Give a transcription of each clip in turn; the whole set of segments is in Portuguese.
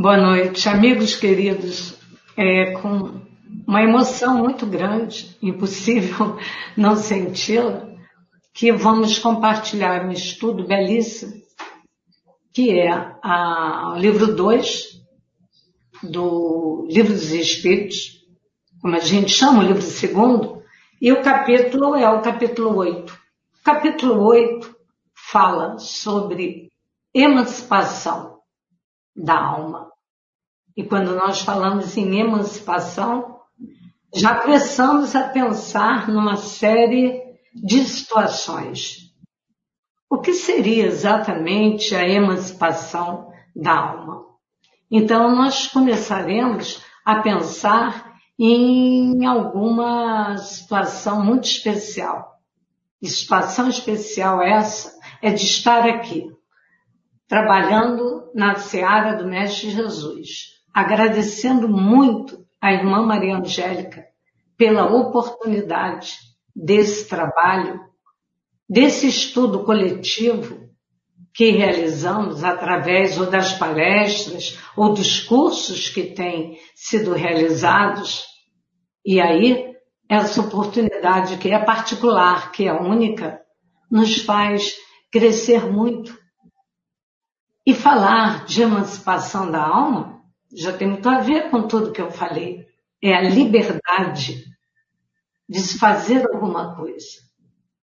Boa noite, amigos queridos. É com uma emoção muito grande, impossível não senti-la, que vamos compartilhar um estudo belíssimo, que é o livro 2 do Livro dos Espíritos, como a gente chama o livro segundo, e o capítulo é o capítulo 8. O capítulo 8 fala sobre emancipação da alma. E quando nós falamos em emancipação, já começamos a pensar numa série de situações. O que seria exatamente a emancipação da alma? Então, nós começaremos a pensar em alguma situação muito especial. E situação especial essa é de estar aqui, trabalhando na seara do Mestre Jesus, agradecendo muito à irmã Maria Angélica pela oportunidade desse trabalho, desse estudo coletivo que realizamos através ou das palestras ou dos cursos que têm sido realizados. E aí, essa oportunidade que é particular, que é única, nos faz crescer muito e falar de emancipação da alma já tem muito a ver com tudo que eu falei. É a liberdade de se fazer alguma coisa.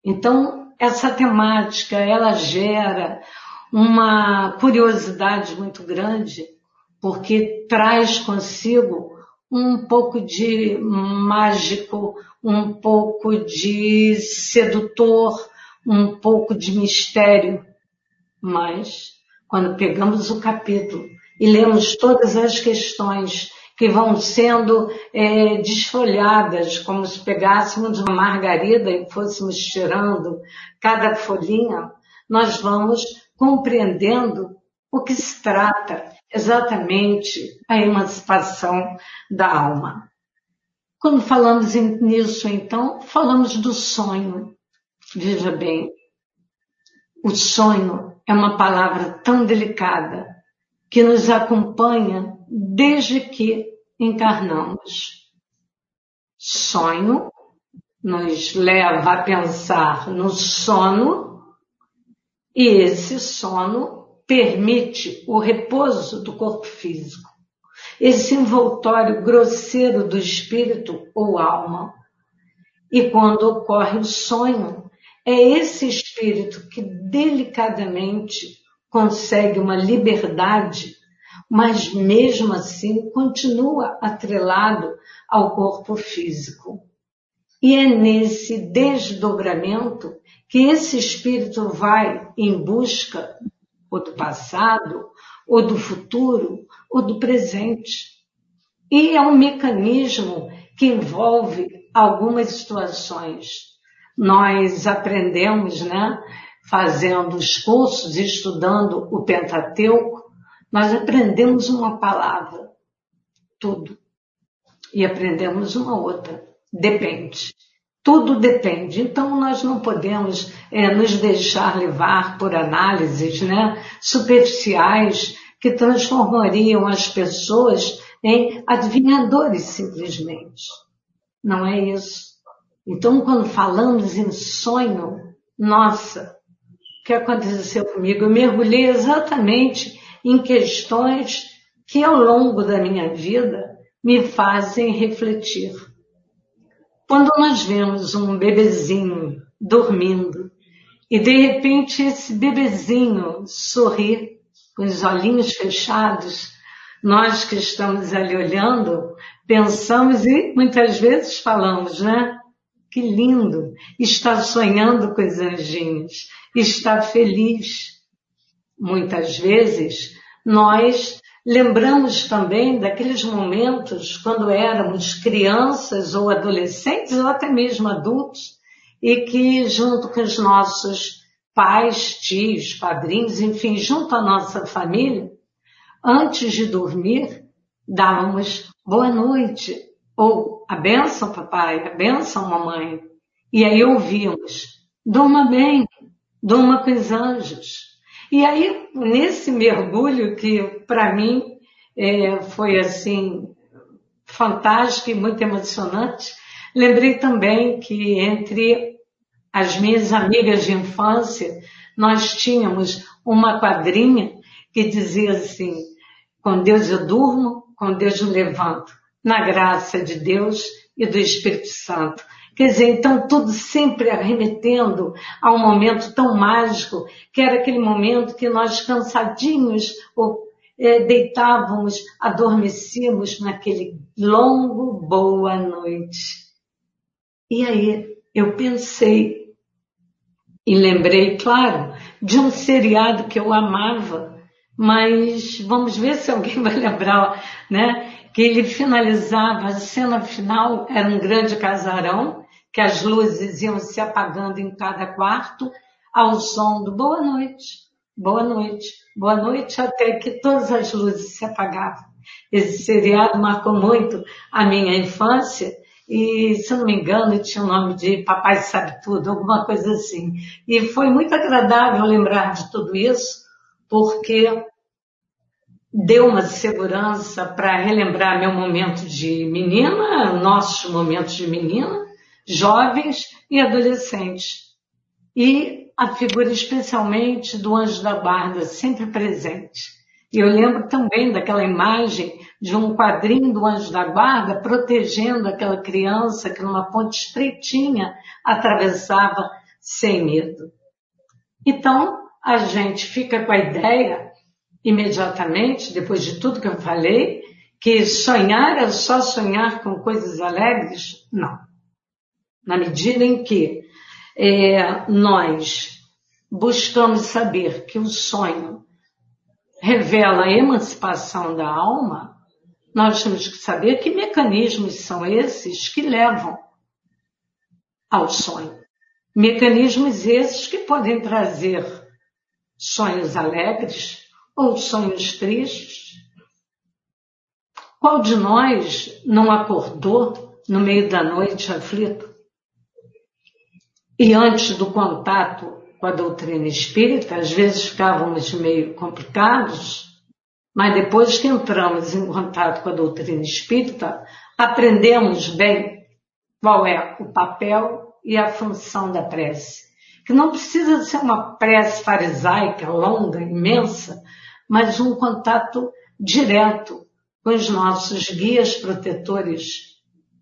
Então, essa temática, ela gera uma curiosidade muito grande, porque traz consigo um pouco de mágico, um pouco de sedutor, um pouco de mistério. Mas quando pegamos o capítulo e lemos todas as questões que vão sendo é, desfolhadas, como se pegássemos uma margarida e fôssemos tirando cada folhinha, nós vamos compreendendo o que se trata exatamente a emancipação da alma. Quando falamos nisso, então, falamos do sonho. Veja bem, o sonho é uma palavra tão delicada que nos acompanha desde que encarnamos. Sonho nos leva a pensar no sono e esse sono permite o repouso do corpo físico, esse envoltório grosseiro do espírito ou alma. E quando ocorre o sonho, é esse espírito que delicadamente consegue uma liberdade, mas mesmo assim continua atrelado ao corpo físico. E é nesse desdobramento que esse espírito vai em busca ou do passado, ou do futuro, ou do presente. E é um mecanismo que envolve algumas situações nós aprendemos, né, fazendo os cursos, estudando o Pentateuco, nós aprendemos uma palavra, tudo. E aprendemos uma outra, depende. Tudo depende. Então nós não podemos é, nos deixar levar por análises né, superficiais que transformariam as pessoas em adivinhadores simplesmente. Não é isso. Então, quando falamos em sonho, nossa, que aconteceu comigo? Eu mergulhei exatamente em questões que ao longo da minha vida me fazem refletir. Quando nós vemos um bebezinho dormindo e de repente esse bebezinho sorri com os olhinhos fechados, nós que estamos ali olhando, pensamos e muitas vezes falamos, né? Que lindo! Está sonhando com os anjinhos, está feliz. Muitas vezes nós lembramos também daqueles momentos quando éramos crianças ou adolescentes ou até mesmo adultos e que junto com os nossos pais, tios, padrinhos, enfim, junto à nossa família, antes de dormir, dávamos boa noite, ou a benção, papai, a benção, mamãe. E aí ouvimos, durma bem, durma com os anjos. E aí, nesse mergulho que para mim é, foi assim fantástico e muito emocionante. Lembrei também que entre as minhas amigas de infância, nós tínhamos uma quadrinha que dizia assim, com Deus eu durmo, com Deus eu levanto, na graça de Deus e do Espírito Santo. Quer dizer, então tudo sempre arremetendo a um momento tão mágico, que era aquele momento que nós cansadinhos ou é, deitávamos, adormecíamos naquele longo boa noite. E aí eu pensei e lembrei, claro, de um seriado que eu amava, mas vamos ver se alguém vai lembrar, né? Que ele finalizava, a cena final era um grande casarão, que as luzes iam se apagando em cada quarto, ao som do boa noite, boa noite, boa noite, até que todas as luzes se apagavam. Esse seriado marcou muito a minha infância e, se não me engano, tinha o nome de Papai Sabe Tudo, alguma coisa assim. E foi muito agradável lembrar de tudo isso, porque deu uma segurança para relembrar meu momento de menina, nossos momentos de menina, jovens e adolescentes. E a figura especialmente do anjo da guarda, sempre presente. E eu lembro também daquela imagem de um quadrinho do anjo da guarda protegendo aquela criança que numa ponte estreitinha atravessava sem medo. Então, a gente fica com a ideia, imediatamente, depois de tudo que eu falei, que sonhar é só sonhar com coisas alegres? Não na medida em que é, nós buscamos saber que o sonho revela a emancipação da alma, nós temos que saber que mecanismos são esses que levam ao sonho. Mecanismos esses que podem trazer sonhos alegres ou sonhos tristes. Qual de nós não acordou no meio da noite aflito? E antes do contato com a doutrina espírita, às vezes ficávamos meio complicados, mas depois que entramos em contato com a doutrina espírita, aprendemos bem qual é o papel e a função da prece. Que não precisa ser uma prece farisaica, longa, imensa, mas um contato direto com os nossos guias protetores,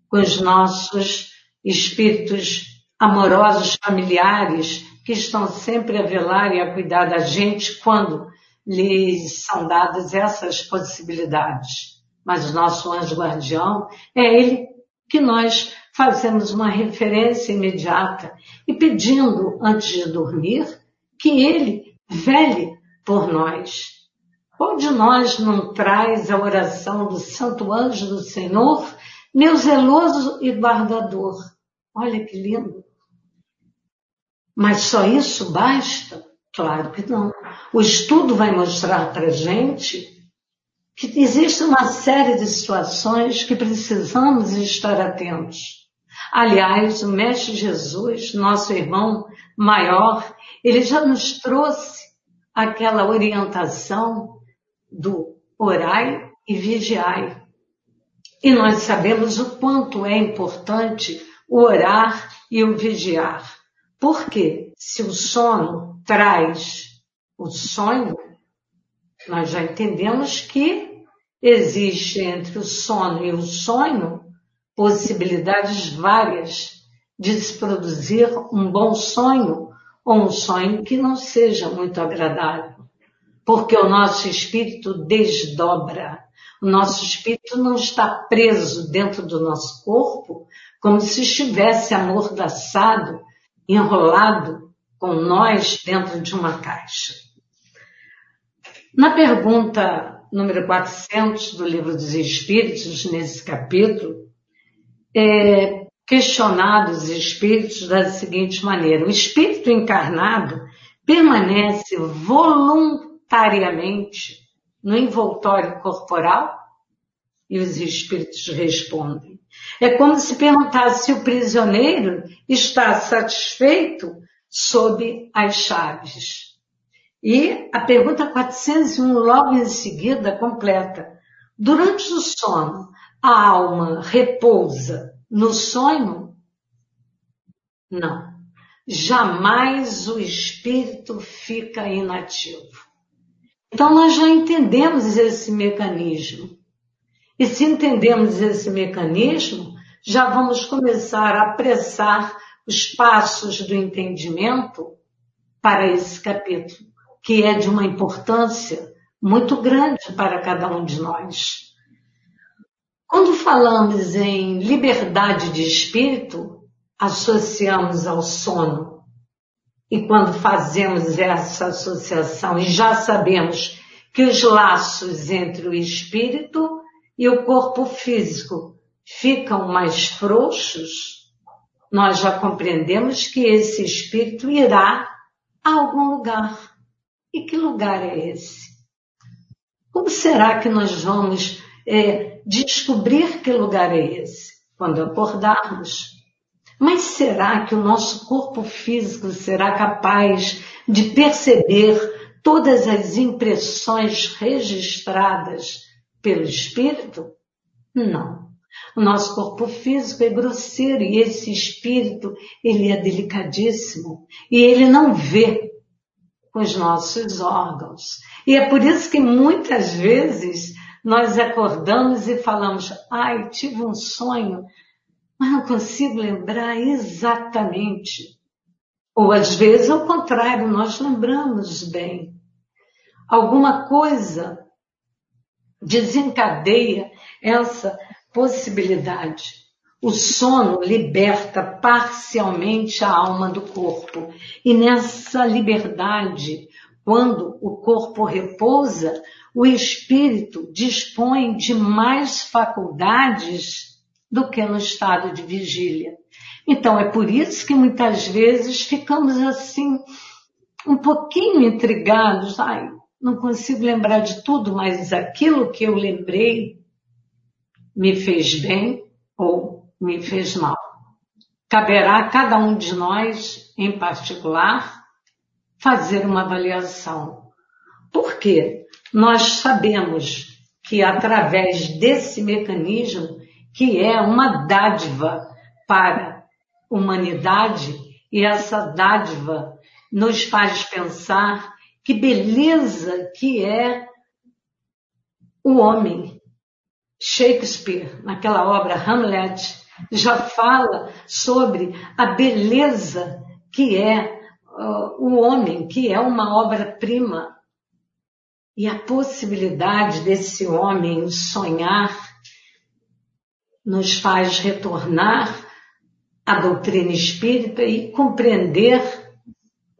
com os nossos espíritos amorosos familiares que estão sempre a velar e a cuidar da gente quando lhes são dadas essas possibilidades. Mas o nosso anjo guardião é ele que nós fazemos uma referência imediata e pedindo antes de dormir que ele vele por nós. Qual de nós não traz a oração do Santo Anjo do Senhor, meu zeloso e guardador? Olha que lindo. Mas só isso basta? Claro que não. O estudo vai mostrar para gente que existe uma série de situações que precisamos estar atentos. Aliás, o Mestre Jesus, nosso irmão maior, ele já nos trouxe aquela orientação do orai e vigiai. E nós sabemos o quanto é importante o orar e o vigiar. Porque se o sono traz o sonho, nós já entendemos que existe entre o sono e o sonho possibilidades várias de se produzir um bom sonho ou um sonho que não seja muito agradável. Porque o nosso espírito desdobra. O nosso espírito não está preso dentro do nosso corpo como se estivesse amordaçado enrolado com nós dentro de uma caixa. Na pergunta número 400 do Livro dos Espíritos, nesse capítulo, é questionado os espíritos da seguinte maneira: o espírito encarnado permanece voluntariamente no envoltório corporal? E os espíritos respondem: é como se perguntasse se o prisioneiro está satisfeito sob as chaves. E a pergunta 401, logo em seguida, completa. Durante o sono, a alma repousa no sonho? Não. Jamais o espírito fica inativo. Então nós já entendemos esse mecanismo. E se entendemos esse mecanismo, já vamos começar a apressar os passos do entendimento para esse capítulo, que é de uma importância muito grande para cada um de nós. Quando falamos em liberdade de espírito, associamos ao sono. E quando fazemos essa associação e já sabemos que os laços entre o espírito e o corpo físico ficam mais frouxos, nós já compreendemos que esse espírito irá a algum lugar. E que lugar é esse? Como será que nós vamos é, descobrir que lugar é esse? Quando acordarmos. Mas será que o nosso corpo físico será capaz de perceber todas as impressões registradas pelo espírito? Não. O nosso corpo físico é grosseiro e esse espírito, ele é delicadíssimo e ele não vê com os nossos órgãos. E é por isso que muitas vezes nós acordamos e falamos, ai, tive um sonho, mas não consigo lembrar exatamente. Ou às vezes, ao contrário, nós lembramos bem. Alguma coisa desencadeia essa possibilidade. O sono liberta parcialmente a alma do corpo. E nessa liberdade, quando o corpo repousa, o espírito dispõe de mais faculdades do que no estado de vigília. Então é por isso que muitas vezes ficamos assim, um pouquinho intrigados. Ai, não consigo lembrar de tudo, mas aquilo que eu lembrei me fez bem ou me fez mal. Caberá a cada um de nós, em particular, fazer uma avaliação. Por quê? Nós sabemos que através desse mecanismo, que é uma dádiva para a humanidade, e essa dádiva nos faz pensar que beleza que é o homem. Shakespeare, naquela obra Hamlet, já fala sobre a beleza que é uh, o homem, que é uma obra-prima. E a possibilidade desse homem sonhar nos faz retornar à doutrina espírita e compreender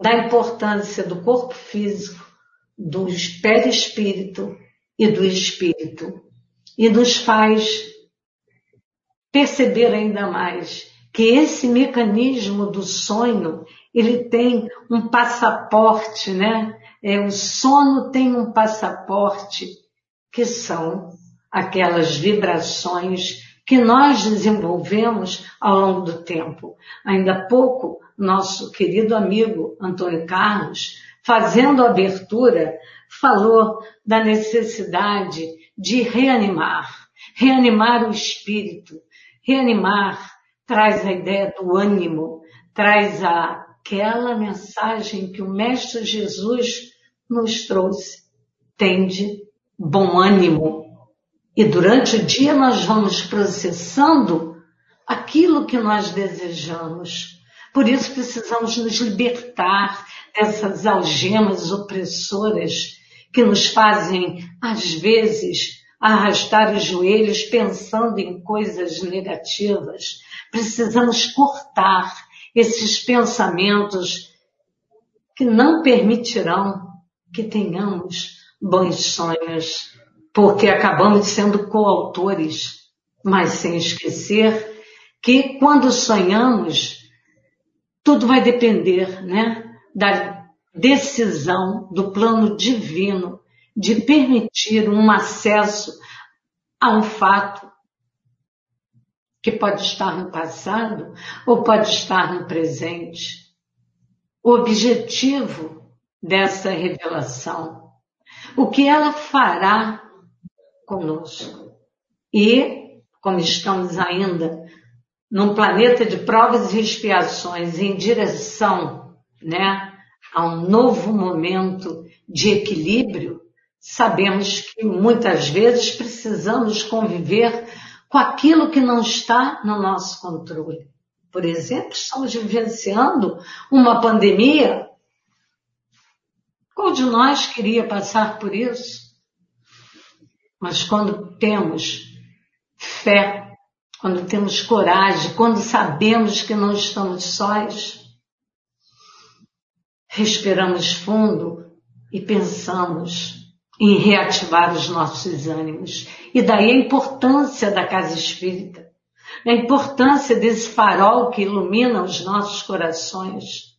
da importância do corpo físico, do perispírito e do espírito. E nos faz perceber ainda mais que esse mecanismo do sonho, ele tem um passaporte, né? É, o sono tem um passaporte que são aquelas vibrações que nós desenvolvemos ao longo do tempo. Ainda há pouco, nosso querido amigo Antônio Carlos, fazendo a abertura, falou da necessidade de reanimar, reanimar o espírito, Reanimar traz a ideia do ânimo, traz aquela mensagem que o Mestre Jesus nos trouxe. Tende bom ânimo. E durante o dia nós vamos processando aquilo que nós desejamos. Por isso precisamos nos libertar dessas algemas opressoras que nos fazem, às vezes, arrastar os joelhos pensando em coisas negativas. Precisamos cortar esses pensamentos que não permitirão que tenhamos bons sonhos, porque acabamos sendo coautores, mas sem esquecer que quando sonhamos, tudo vai depender, né, da decisão do plano divino de permitir um acesso a um fato que pode estar no passado ou pode estar no presente. O objetivo dessa revelação, o que ela fará conosco. E, como estamos ainda num planeta de provas e expiações em direção né, a um novo momento de equilíbrio, sabemos que muitas vezes precisamos conviver com aquilo que não está no nosso controle. Por exemplo, estamos vivenciando uma pandemia. Qual de nós queria passar por isso? Mas quando temos fé, quando temos coragem, quando sabemos que não estamos sós, respiramos fundo e pensamos em reativar os nossos ânimos. E daí a importância da casa espírita, a importância desse farol que ilumina os nossos corações,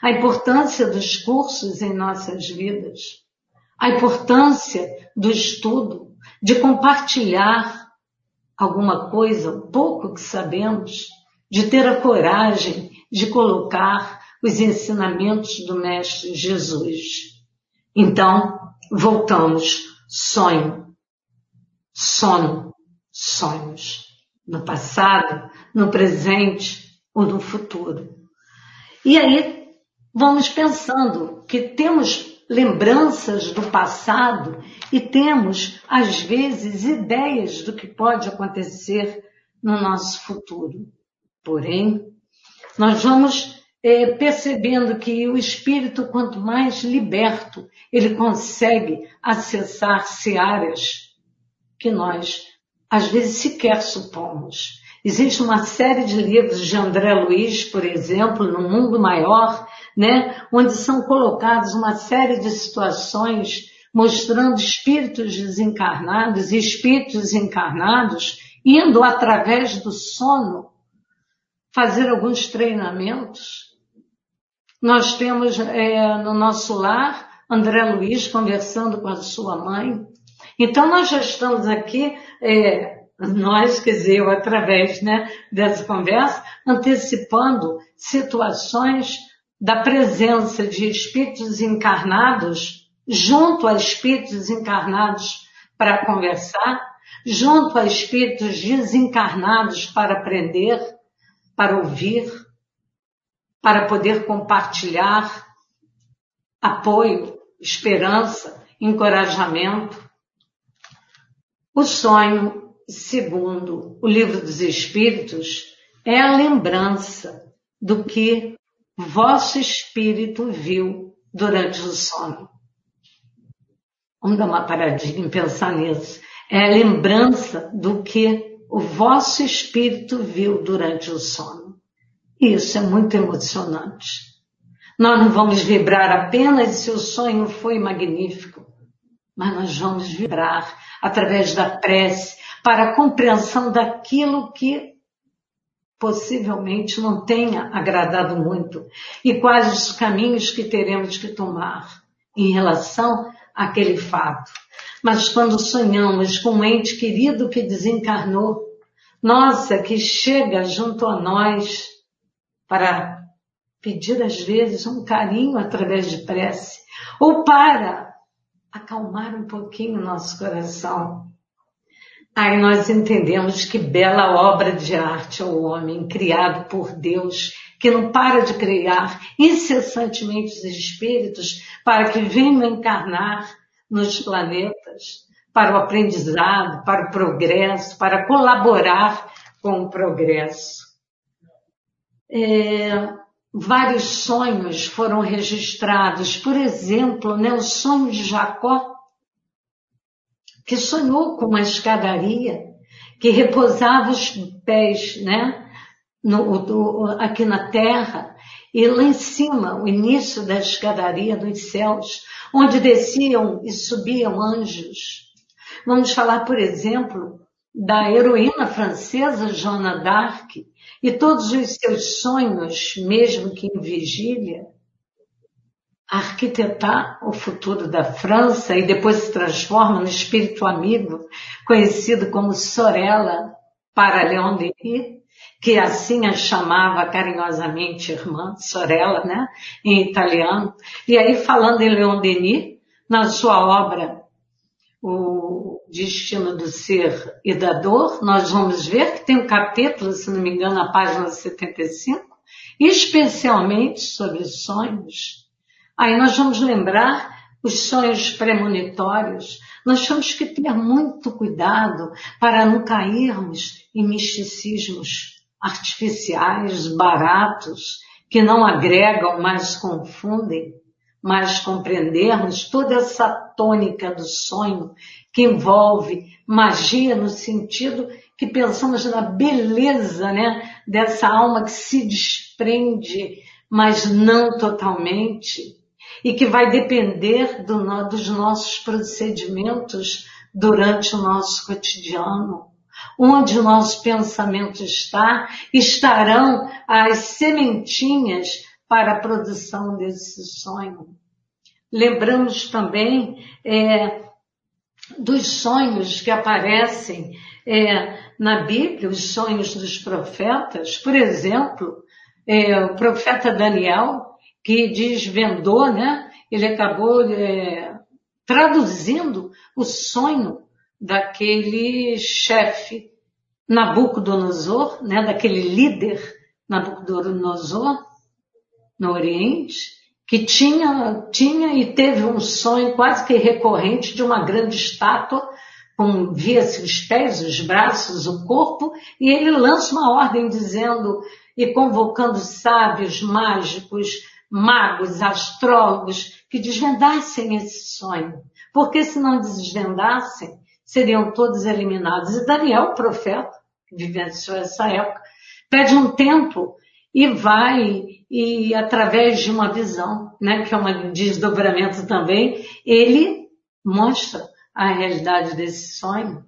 a importância dos cursos em nossas vidas, a importância do estudo, de compartilhar alguma coisa, pouco que sabemos, de ter a coragem de colocar os ensinamentos do Mestre Jesus. Então, voltamos, sonho, sono, sonhos, no passado, no presente ou no futuro. E aí, vamos pensando que temos lembranças do passado e temos, às vezes, ideias do que pode acontecer no nosso futuro. Porém, nós vamos é, percebendo que o espírito, quanto mais liberto, ele consegue acessar searas que nós, às vezes, sequer supomos. Existe uma série de livros de André Luiz, por exemplo, no Mundo Maior, né, onde são colocadas uma série de situações mostrando espíritos desencarnados e espíritos encarnados indo através do sono fazer alguns treinamentos. Nós temos é, no nosso lar André Luiz conversando com a sua mãe. Então nós já estamos aqui, é, nós, quer dizer, eu, através né, dessa conversa, antecipando situações da presença de espíritos encarnados junto a espíritos encarnados para conversar, junto a espíritos desencarnados para aprender, para ouvir, para poder compartilhar apoio, esperança, encorajamento. O sonho, segundo o livro dos Espíritos, é a lembrança do que vosso espírito viu durante o sono. Vamos dar uma paradinha e pensar nisso. É a lembrança do que o vosso espírito viu durante o sono. Isso é muito emocionante. Nós não vamos vibrar apenas se o sonho foi magnífico, mas nós vamos vibrar através da prece para a compreensão daquilo que possivelmente não tenha agradado muito e quais os caminhos que teremos que tomar em relação àquele fato. Mas quando sonhamos com um ente querido que desencarnou, nossa, que chega junto a nós para pedir às vezes um carinho através de prece, ou para acalmar um pouquinho nosso coração, Aí nós entendemos que bela obra de arte é o homem criado por Deus, que não para de criar incessantemente os espíritos para que venham encarnar nos planetas para o aprendizado, para o progresso, para colaborar com o progresso. É, vários sonhos foram registrados, por exemplo, né, o sonho de Jacó, que sonhou com uma escadaria que repousava os pés, né, no, do, aqui na terra e lá em cima, o início da escadaria dos céus, onde desciam e subiam anjos. Vamos falar, por exemplo, da heroína francesa Joana d'Arc e todos os seus sonhos, mesmo que em vigília, arquitetar o futuro da França e depois se transforma no espírito amigo, conhecido como Sorella para Leon Denis, que assim a chamava carinhosamente irmã, Sorella, né, em italiano. E aí falando em Leon Denis, na sua obra, o destino do ser e da dor, nós vamos ver que tem um capítulo, se não me engano, na página 75, especialmente sobre sonhos. Aí nós vamos lembrar os sonhos premonitórios. Nós temos que ter muito cuidado para não cairmos em misticismos artificiais, baratos, que não agregam, mas confundem, mas compreendermos toda essa tônica do sonho que envolve magia no sentido que pensamos na beleza, né, dessa alma que se desprende, mas não totalmente, e que vai depender do, dos nossos procedimentos durante o nosso cotidiano. Onde nosso pensamento está, estarão as sementinhas para a produção desse sonho. Lembramos também é, dos sonhos que aparecem é, na Bíblia, os sonhos dos profetas. Por exemplo, é, o profeta Daniel, que desvendou, né? Ele acabou é, traduzindo o sonho daquele chefe Nabucodonosor, né? Daquele líder Nabucodonosor no Oriente, que tinha, tinha e teve um sonho quase que recorrente de uma grande estátua com via-se os pés, os braços, o corpo, e ele lança uma ordem dizendo e convocando sábios, mágicos, magos, astrólogos, que desvendassem esse sonho. Porque se não desvendassem, seriam todos eliminados. E Daniel, profeta, que vivenciou essa época, pede um tempo e vai, e através de uma visão, né, que é um desdobramento também, ele mostra a realidade desse sonho,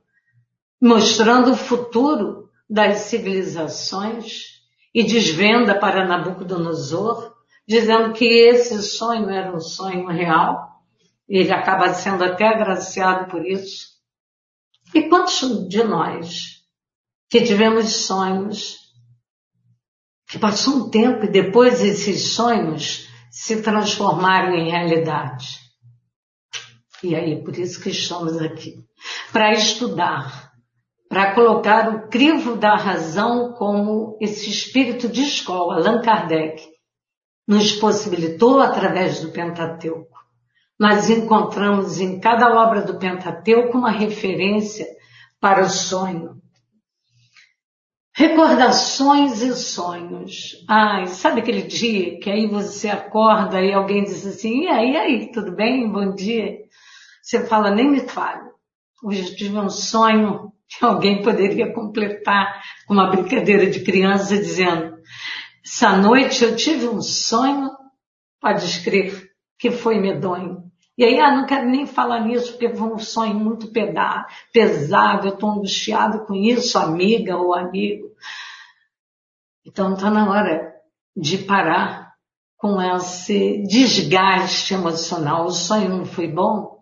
mostrando o futuro das civilizações e desvenda para Nabucodonosor dizendo que esse sonho era um sonho real. Ele acaba sendo até agraciado por isso. E quantos de nós que tivemos sonhos que passou um tempo e depois esses sonhos se transformaram em realidade? E aí, por isso que estamos aqui. Para estudar, para colocar o crivo da razão como esse espírito de escola, Allan Kardec, nos possibilitou através do Pentateuco. Nós encontramos em cada obra do Pentateuco uma referência para o sonho. Recordações e sonhos. Ai, sabe aquele dia que aí você acorda e alguém diz assim, e aí, e aí, tudo bem? Bom dia. Você fala, nem me fale. Hoje eu tive um sonho que alguém poderia completar com uma brincadeira de criança dizendo, essa noite eu tive um sonho, pode escrever, que foi medonho. E aí, ah, não quero nem falar nisso, porque foi um sonho muito pesado, eu estou angustiado com isso, amiga ou amigo. Então está na hora de parar com esse desgaste emocional. O sonho não foi bom?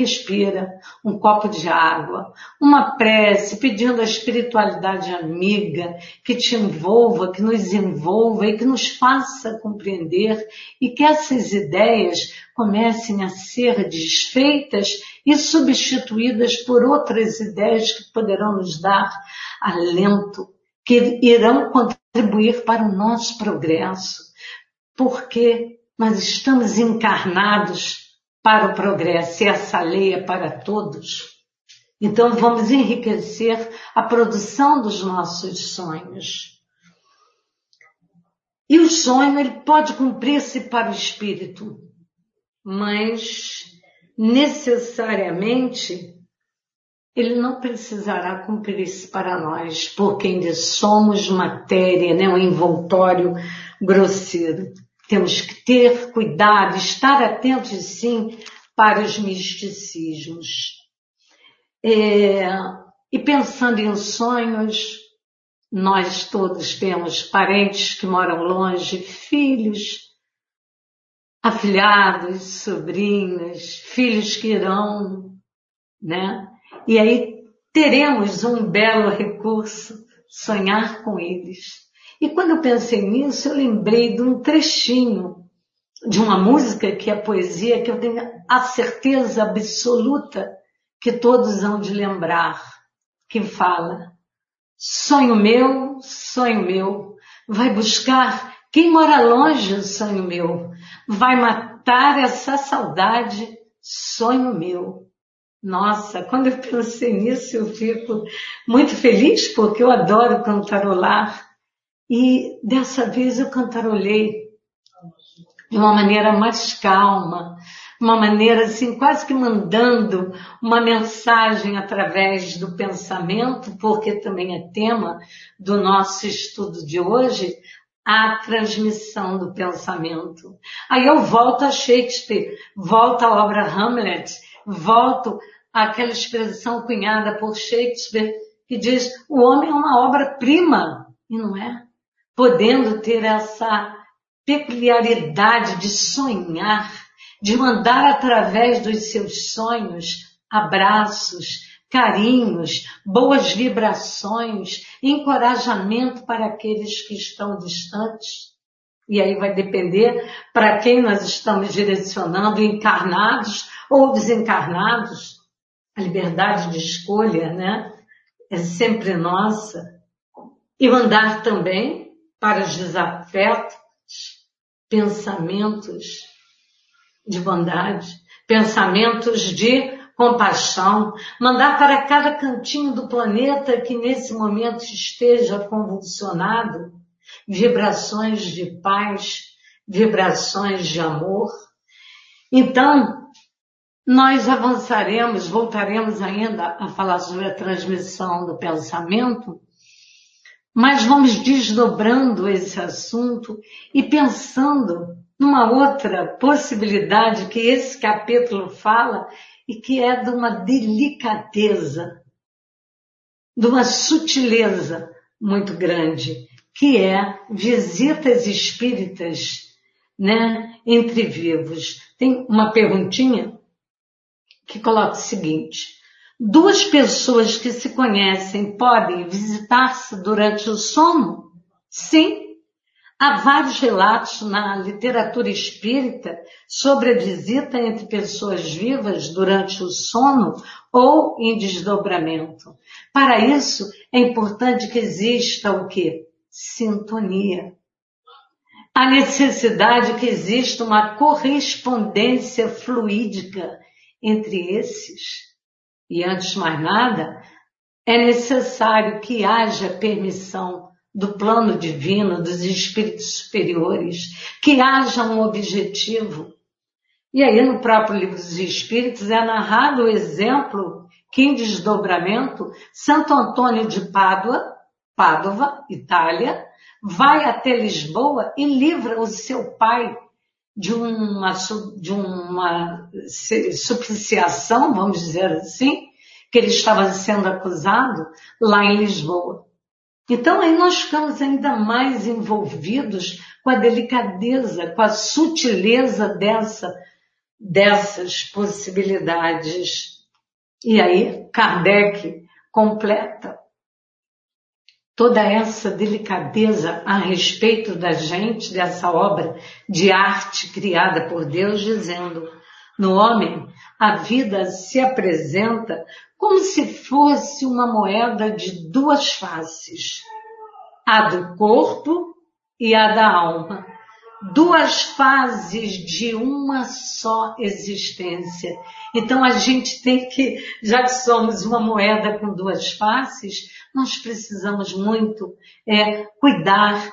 Respira. Um copo de água, uma prece pedindo a espiritualidade amiga que te envolva, que nos envolva e que nos faça compreender e que essas ideias comecem a ser desfeitas e substituídas por outras ideias que poderão nos dar alento, que irão contribuir para o nosso progresso, porque nós estamos encarnados para o progresso e essa lei é para todos. Então vamos enriquecer a produção dos nossos sonhos. E o sonho ele pode cumprir-se para o espírito, mas necessariamente ele não precisará cumprir-se para nós, porque ainda somos matéria, né? um envoltório grosseiro. Temos que ter cuidado, estar atentos sim para os misticismos. É, e pensando em sonhos, nós todos temos parentes que moram longe, filhos, afilhados, sobrinhos, filhos que irão, né? E aí teremos um belo recurso, sonhar com eles. E quando eu pensei nisso, eu lembrei de um trechinho de uma música que é poesia, que eu tenho a certeza absoluta que todos hão de lembrar, que fala, sonho meu, sonho meu, vai buscar quem mora longe, sonho meu, vai matar essa saudade, sonho meu. Nossa, quando eu pensei nisso, eu fico muito feliz porque eu adoro cantarolar. E dessa vez eu cantarolei de uma maneira mais calma, uma maneira assim, quase que mandando uma mensagem através do pensamento, porque também é tema do nosso estudo de hoje, a transmissão do pensamento. Aí eu volto a Shakespeare, volto à obra Hamlet, volto àquela expressão cunhada por Shakespeare que diz o homem é uma obra-prima, e não é? Podendo ter essa peculiaridade de sonhar, de mandar através dos seus sonhos abraços, carinhos, boas vibrações, encorajamento para aqueles que estão distantes. E aí vai depender para quem nós estamos direcionando, encarnados ou desencarnados. A liberdade de escolha, né? É sempre nossa. E mandar também para os desafetos pensamentos de bondade, pensamentos de compaixão, mandar para cada cantinho do planeta que nesse momento esteja convulsionado vibrações de paz, vibrações de amor. Então, nós avançaremos, voltaremos ainda a falar sobre a transmissão do pensamento, mas vamos desdobrando esse assunto e pensando numa outra possibilidade que esse capítulo fala e que é de uma delicadeza, de uma sutileza muito grande, que é visitas espíritas, né, entre vivos. Tem uma perguntinha que coloca o seguinte: Duas pessoas que se conhecem podem visitar-se durante o sono? Sim. Há vários relatos na literatura espírita sobre a visita entre pessoas vivas durante o sono ou em desdobramento. Para isso, é importante que exista o que? Sintonia. A necessidade que exista uma correspondência fluídica entre esses e antes de mais nada, é necessário que haja permissão do plano divino, dos espíritos superiores, que haja um objetivo. E aí, no próprio livro dos Espíritos, é narrado o exemplo que, em desdobramento, Santo Antônio de Pádua, Pádua, Itália, vai até Lisboa e livra o seu pai de uma, de uma supliciação, vamos dizer assim, que ele estava sendo acusado lá em Lisboa. Então aí nós ficamos ainda mais envolvidos com a delicadeza, com a sutileza dessa, dessas possibilidades. E aí Kardec completa toda essa delicadeza a respeito da gente, dessa obra de arte criada por Deus, dizendo: no homem, a vida se apresenta como se fosse uma moeda de duas faces, a do corpo e a da alma, duas fases de uma só existência. Então a gente tem que, já que somos uma moeda com duas faces, nós precisamos muito é, cuidar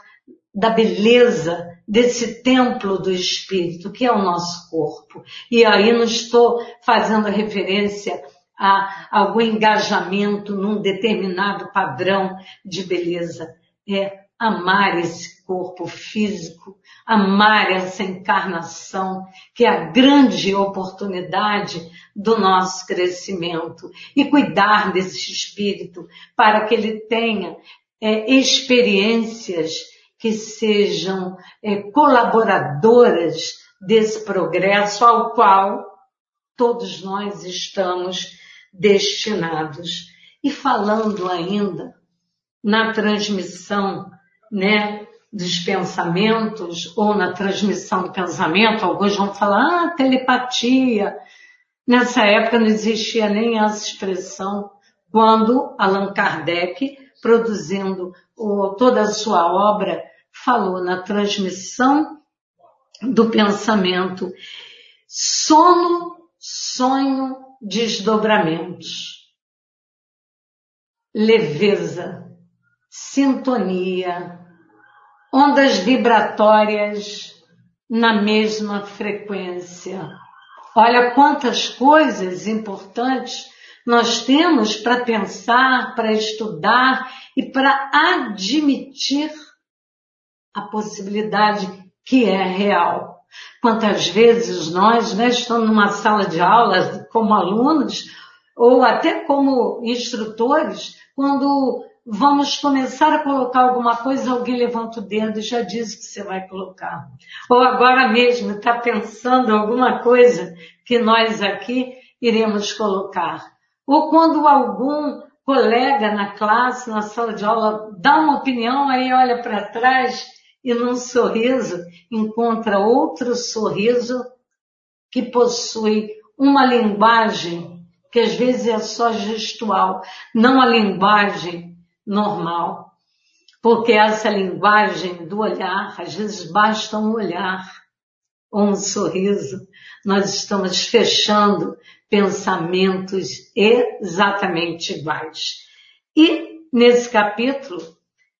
da beleza desse templo do espírito, que é o nosso corpo. E aí não estou fazendo referência a algum engajamento num determinado padrão de beleza. É amar esse corpo físico, amar essa encarnação, que é a grande oportunidade do nosso crescimento, e cuidar desse espírito para que ele tenha é, experiências que sejam é, colaboradoras desse progresso ao qual todos nós estamos destinados. E falando ainda na transmissão, né, dos pensamentos ou na transmissão do pensamento, alguns vão falar, ah, telepatia. Nessa época não existia nem essa expressão, quando Allan Kardec, produzindo toda a sua obra, falou na transmissão do pensamento, sono, sonho, desdobramentos, leveza, sintonia, ondas vibratórias na mesma frequência. Olha quantas coisas importantes nós temos para pensar, para estudar e para admitir a possibilidade que é real. Quantas vezes nós né, estamos numa sala de aula como alunos ou até como instrutores, quando vamos começar a colocar alguma coisa, alguém levanta o dedo e já diz que você vai colocar. Ou agora mesmo está pensando alguma coisa que nós aqui iremos colocar. Ou quando algum colega na classe, na sala de aula, dá uma opinião, aí olha para trás e num sorriso encontra outro sorriso que possui uma linguagem que às vezes é só gestual, não a linguagem normal. Porque essa linguagem do olhar, às vezes basta um olhar ou um sorriso, nós estamos fechando pensamentos exatamente iguais. E nesse capítulo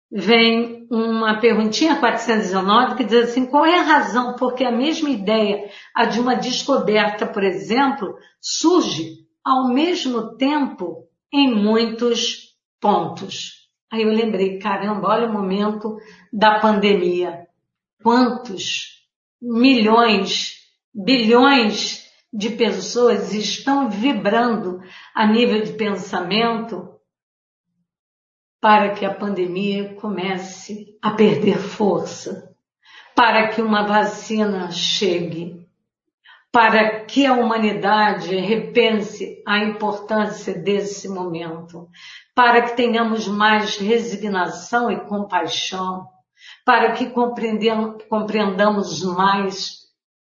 vem uma perguntinha 419 que diz assim, qual é a razão porque a mesma ideia, a de uma descoberta, por exemplo, surge ao mesmo tempo em muitos pontos. Aí eu lembrei, caramba, olha o momento da pandemia. Quantos milhões, bilhões de pessoas estão vibrando a nível de pensamento para que a pandemia comece a perder força, para que uma vacina chegue, para que a humanidade repense a importância desse momento, para que tenhamos mais resignação e compaixão, para que compreendamos mais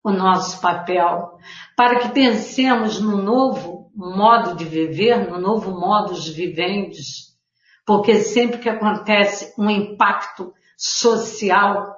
o nosso papel, para que pensemos no novo modo de viver, no novo modo de vivendes, porque sempre que acontece um impacto social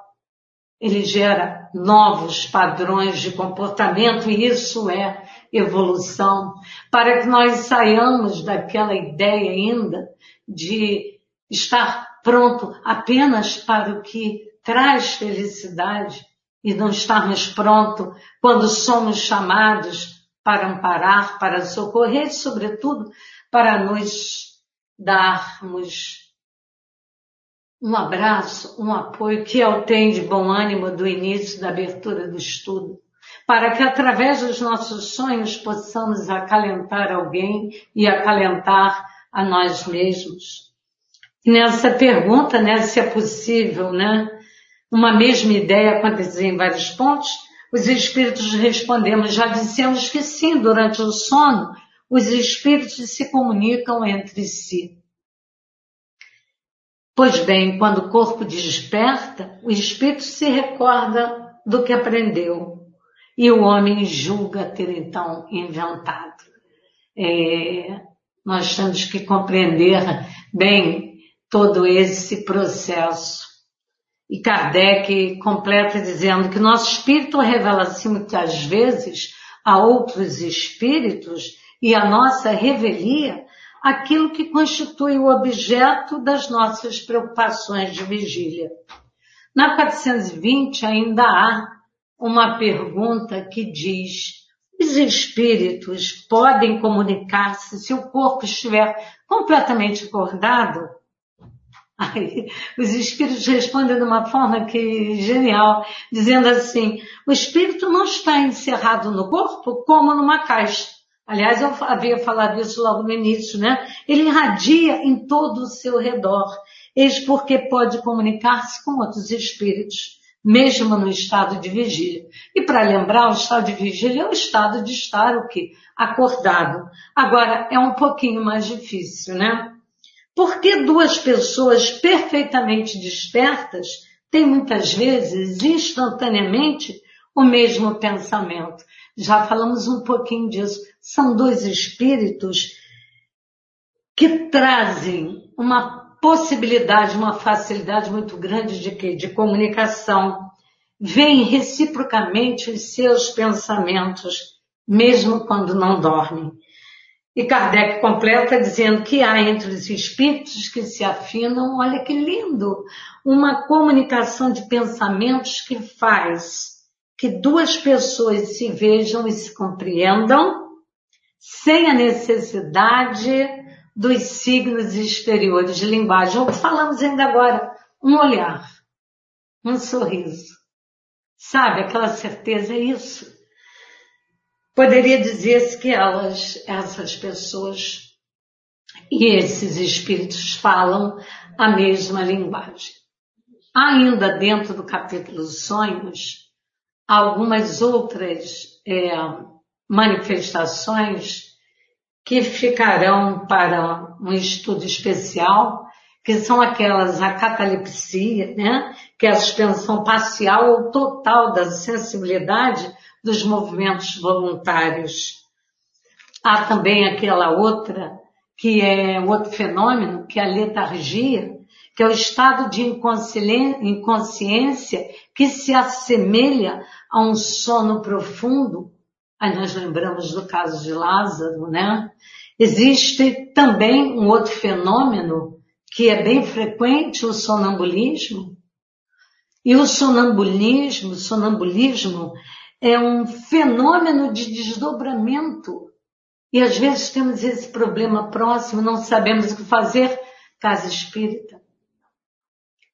ele gera novos padrões de comportamento e isso é evolução, para que nós saiamos daquela ideia ainda de estar pronto apenas para o que traz felicidade e não estarmos prontos quando somos chamados para amparar, para socorrer e, sobretudo, para nos darmos um abraço, um apoio que eu tenho de bom ânimo do início da abertura do estudo, para que através dos nossos sonhos possamos acalentar alguém e acalentar a nós mesmos. Nessa pergunta, né, se é possível, né, uma mesma ideia acontecer em vários pontos, os espíritos respondemos, já dissemos que sim, durante o sono, os espíritos se comunicam entre si. Pois bem, quando o corpo desperta, o espírito se recorda do que aprendeu e o homem julga ter então inventado. É, nós temos que compreender bem todo esse processo. E Kardec completa dizendo que nosso espírito revela-se muitas vezes a outros espíritos e a nossa revelia aquilo que constitui o objeto das nossas preocupações de vigília. Na 420 ainda há uma pergunta que diz: os espíritos podem comunicar-se se o corpo estiver completamente acordado? Aí, os espíritos respondem de uma forma que genial, dizendo assim: o espírito não está encerrado no corpo como numa caixa. Aliás, eu havia falado isso logo no início, né? Ele irradia em todo o seu redor, eis porque pode comunicar-se com outros espíritos, mesmo no estado de vigília. E para lembrar, o estado de vigília é o estado de estar o quê? Acordado. Agora, é um pouquinho mais difícil, né? Porque duas pessoas perfeitamente despertas têm muitas vezes, instantaneamente, o mesmo pensamento. Já falamos um pouquinho disso. São dois espíritos que trazem uma possibilidade, uma facilidade muito grande de quê? De comunicação. Veem reciprocamente os seus pensamentos, mesmo quando não dormem. E Kardec completa dizendo que há entre os espíritos que se afinam, olha que lindo, uma comunicação de pensamentos que faz que duas pessoas se vejam e se compreendam sem a necessidade dos signos exteriores de linguagem. Ou falamos ainda agora, um olhar, um sorriso. Sabe, aquela certeza é isso. Poderia dizer-se que elas, essas pessoas e esses espíritos falam a mesma linguagem. Ainda dentro do capítulo Sonhos, algumas outras é, manifestações que ficarão para um estudo especial, que são aquelas, a catalepsia, né? que é a suspensão parcial ou total da sensibilidade dos movimentos voluntários. Há também aquela outra, que é outro fenômeno, que é a letargia, que é o estado de inconsciência que se assemelha a um sono profundo. Aí nós lembramos do caso de Lázaro, né? Existe também um outro fenômeno que é bem frequente, o sonambulismo. E o sonambulismo, sonambulismo é um fenômeno de desdobramento. E às vezes temos esse problema próximo, não sabemos o que fazer, casa espírita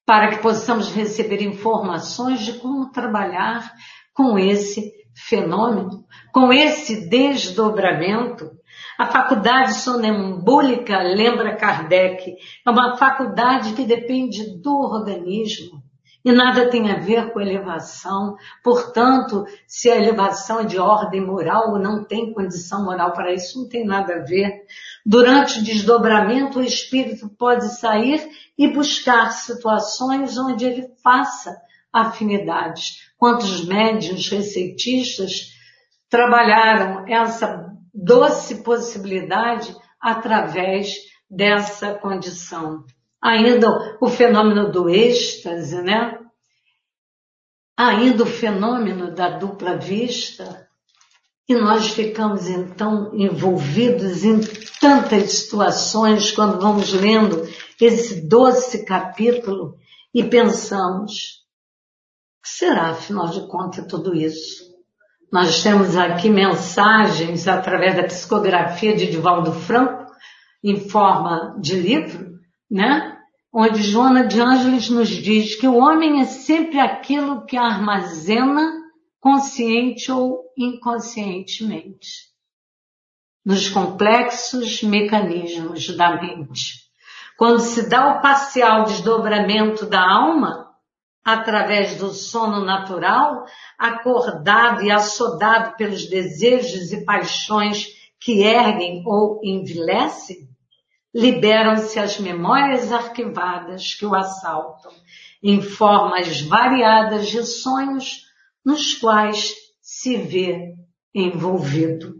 para que possamos receber informações de como trabalhar com esse fenômeno, com esse desdobramento. A faculdade sonambúlica, lembra Kardec, é uma faculdade que depende do organismo e nada tem a ver com elevação. Portanto, se a elevação é de ordem moral ou não tem condição moral para isso, não tem nada a ver. Durante o desdobramento, o espírito pode sair e buscar situações onde ele faça afinidades. Quantos médios receitistas trabalharam essa doce possibilidade através dessa condição ainda o fenômeno do êxtase, né? Ainda o fenômeno da dupla vista, e nós ficamos então envolvidos em tantas situações quando vamos lendo esse doce capítulo e pensamos, que será afinal de contas tudo isso? Nós temos aqui mensagens através da psicografia de Divaldo Franco, em forma de livro, né? Onde Joana de Ângeles nos diz que o homem é sempre aquilo que armazena consciente ou inconscientemente nos complexos mecanismos da mente. Quando se dá o parcial desdobramento da alma, através do sono natural, acordado e assodado pelos desejos e paixões que erguem ou envilecem, liberam-se as memórias arquivadas que o assaltam, em formas variadas de sonhos nos quais se vê envolvido.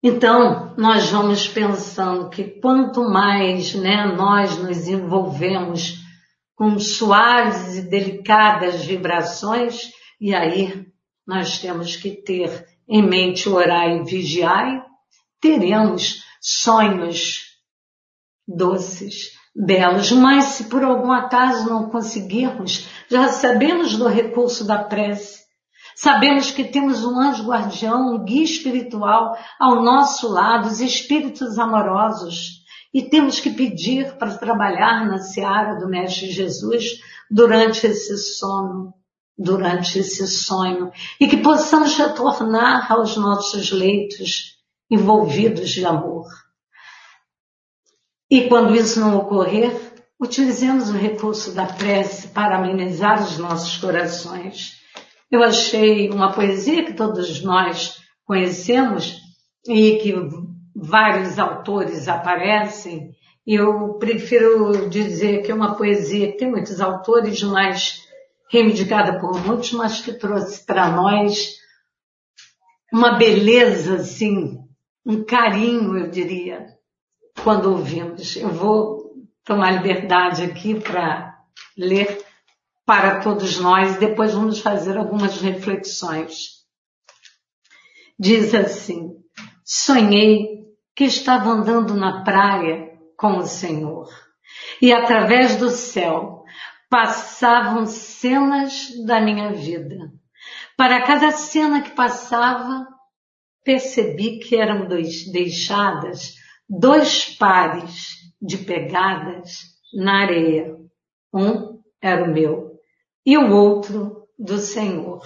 Então, nós vamos pensando que quanto mais né, nós nos envolvemos com suaves e delicadas vibrações, e aí nós temos que ter em mente orar e vigiar, teremos sonhos doces, belos, mas se por algum acaso não conseguirmos, já sabemos do recurso da prece. Sabemos que temos um anjo guardião, um guia espiritual ao nosso lado, os espíritos amorosos. E temos que pedir para trabalhar na seara do Mestre Jesus durante esse sono, durante esse sonho. E que possamos retornar aos nossos leitos envolvidos de amor. E quando isso não ocorrer, utilizemos o recurso da prece para amenizar os nossos corações. Eu achei uma poesia que todos nós conhecemos e que vários autores aparecem. Eu prefiro dizer que é uma poesia que tem muitos autores, mas reivindicada por muitos, mas que trouxe para nós uma beleza, assim, um carinho, eu diria, quando ouvimos. Eu vou tomar liberdade aqui para ler para todos nós, depois vamos fazer algumas reflexões. Diz assim, sonhei que estava andando na praia com o Senhor e através do céu passavam cenas da minha vida. Para cada cena que passava, percebi que eram deixadas dois pares de pegadas na areia. Um era o meu e o outro do Senhor.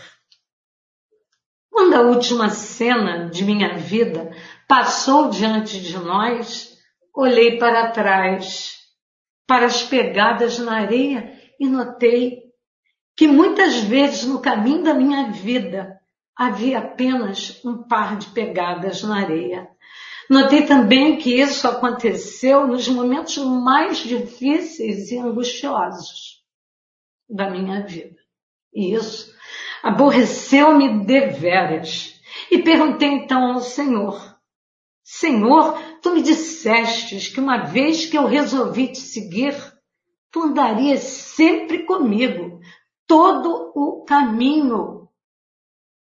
Quando a última cena de minha vida passou diante de nós, olhei para trás, para as pegadas na areia e notei que muitas vezes no caminho da minha vida havia apenas um par de pegadas na areia. Notei também que isso aconteceu nos momentos mais difíceis e angustiosos da minha vida. E isso aborreceu-me deveras. E perguntei então ao Senhor, Senhor, tu me dissestes que uma vez que eu resolvi te seguir, tu andarias sempre comigo, todo o caminho.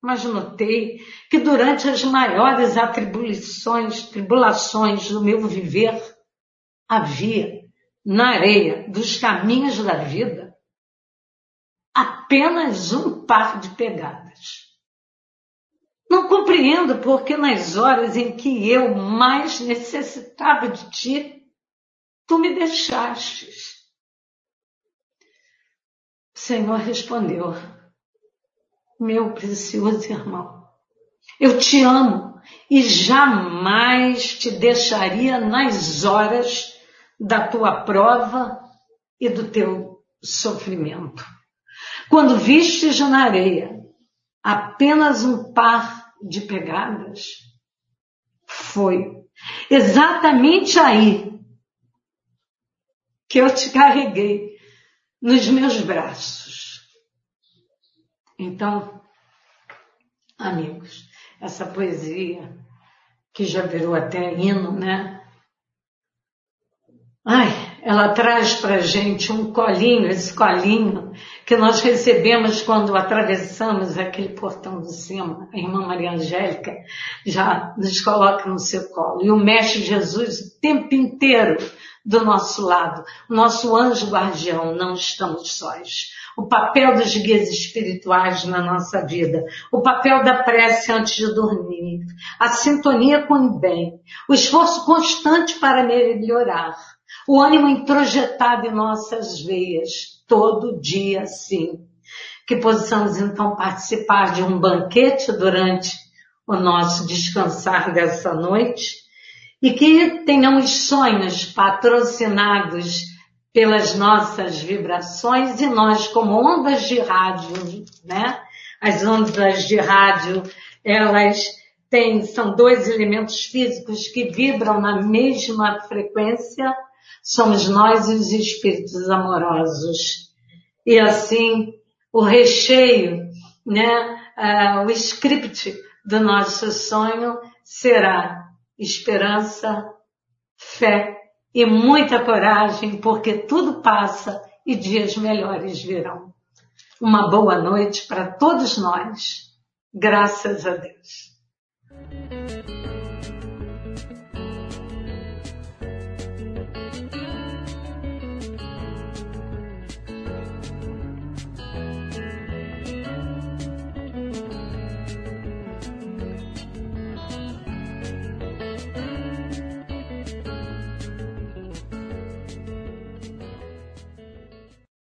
Mas notei que durante as maiores atribulações, tribulações do meu viver, havia na areia dos caminhos da vida apenas um par de pegadas. Não compreendo porque nas horas em que eu mais necessitava de ti, tu me deixastes. O Senhor respondeu, meu precioso irmão, eu te amo e jamais te deixaria nas horas da tua prova e do teu sofrimento. Quando vistes na areia apenas um par de pegadas, foi exatamente aí que eu te carreguei nos meus braços. Então, amigos, essa poesia que já virou até hino, né? Ai, ela traz para gente um colinho, esse colinho que nós recebemos quando atravessamos aquele portão do cima. A irmã Maria Angélica já nos coloca no seu colo. E o Mestre Jesus o tempo inteiro do nosso lado, o nosso anjo guardião, não estamos sós. O papel dos guias espirituais na nossa vida, o papel da prece antes de dormir, a sintonia com o bem, o esforço constante para melhorar, o ânimo introjetado em nossas veias, todo dia sim. Que possamos então participar de um banquete durante o nosso descansar dessa noite e que tenhamos sonhos patrocinados pelas nossas vibrações e nós como ondas de rádio, né? As ondas de rádio, elas têm, são dois elementos físicos que vibram na mesma frequência somos nós e os espíritos amorosos. E assim, o recheio, né, uh, o script do nosso sonho será esperança, fé e muita coragem, porque tudo passa e dias melhores virão. Uma boa noite para todos nós. Graças a Deus.